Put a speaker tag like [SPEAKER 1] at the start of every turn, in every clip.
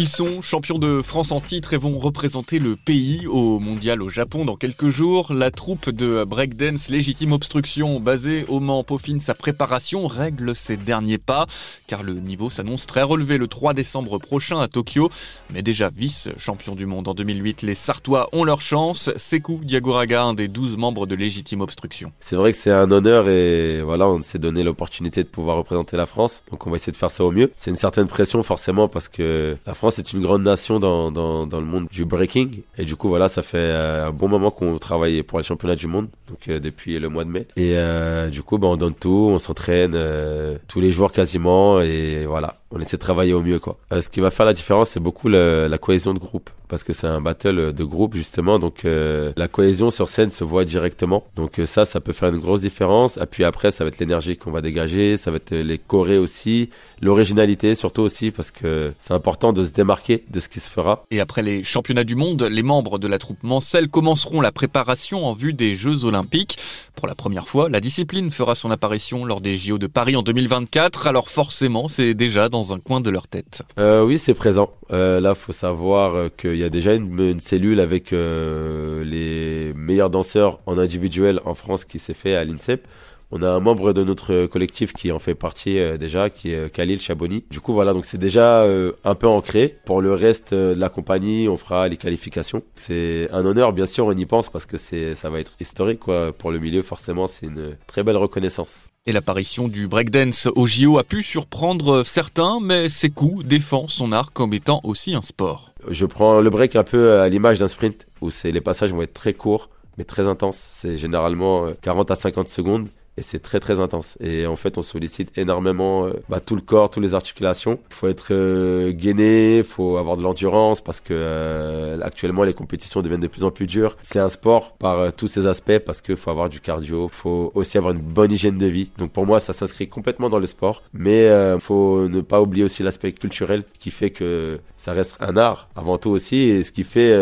[SPEAKER 1] Ils sont champions de France en titre et vont représenter le pays au mondial au Japon dans quelques jours. La troupe de breakdance Légitime Obstruction, basée au Mans, peaufine sa préparation, règle ses derniers pas, car le niveau s'annonce très relevé le 3 décembre prochain à Tokyo. Mais déjà vice-champion du monde en 2008, les Sartois ont leur chance. Sekou Diagoraga, un des 12 membres de Légitime Obstruction.
[SPEAKER 2] C'est vrai que c'est un honneur et voilà, on s'est donné l'opportunité de pouvoir représenter la France. Donc on va essayer de faire ça au mieux. C'est une certaine pression forcément parce que la France est une grande nation dans, dans, dans, le monde du breaking. Et du coup, voilà, ça fait euh, un bon moment qu'on travaille pour les championnats du monde, donc euh, depuis le mois de mai. Et euh, du coup, bah, on donne tout, on s'entraîne tous les jours quasiment, et voilà, on essaie de travailler au mieux quoi. Euh, ce qui va faire la différence, c'est beaucoup la cohésion de groupe parce que c'est un battle de groupe justement, donc euh, la cohésion sur scène se voit directement. Donc euh, ça, ça peut faire une grosse différence. Et puis après, ça va être l'énergie qu'on va dégager, ça va être les chorés aussi, l'originalité surtout aussi parce que c'est important de se démarquer de ce qui se fera.
[SPEAKER 1] Et après les championnats du monde, les membres de la troupe Mancel commenceront la préparation en vue des Jeux Olympiques. Pour la première fois, la discipline fera son apparition lors des JO de Paris en 2024. Alors forcément, c'est déjà dans un coin de leur tête.
[SPEAKER 2] Euh, oui, c'est présent. Euh, là, faut savoir euh, qu'il y a déjà une, cellule avec euh, les meilleurs danseurs en individuel en France qui s'est fait à l'INSEP. On a un membre de notre collectif qui en fait partie déjà, qui est Khalil Chaboni. Du coup, voilà, donc c'est déjà un peu ancré. Pour le reste de la compagnie, on fera les qualifications. C'est un honneur, bien sûr, on y pense parce que c'est, ça va être historique, quoi. Pour le milieu, forcément, c'est une très belle reconnaissance.
[SPEAKER 1] Et l'apparition du breakdance au JO a pu surprendre certains, mais Sekou défend son art comme étant aussi un sport.
[SPEAKER 2] Je prends le break un peu à l'image d'un sprint, où c'est les passages vont être très courts, mais très intenses. C'est généralement 40 à 50 secondes et c'est très très intense. Et en fait, on sollicite énormément euh, bah, tout le corps, toutes les articulations. Il faut être euh, gainé, il faut avoir de l'endurance parce que euh, actuellement les compétitions deviennent de plus en plus dures. C'est un sport par tous ses aspects parce qu'il faut avoir du cardio, il faut aussi avoir une bonne hygiène de vie. Donc pour moi, ça s'inscrit complètement dans le sport, mais il faut ne pas oublier aussi l'aspect culturel qui fait que ça reste un art avant tout aussi, et ce qui fait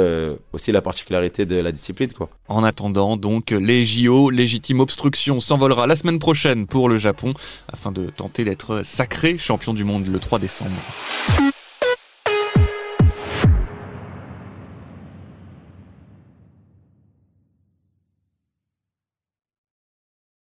[SPEAKER 2] aussi la particularité de la discipline quoi.
[SPEAKER 1] En attendant donc les JO, légitime obstruction s'envolera la semaine prochaine pour le Japon afin de tenter d'être sacré champion du monde le 3 décembre.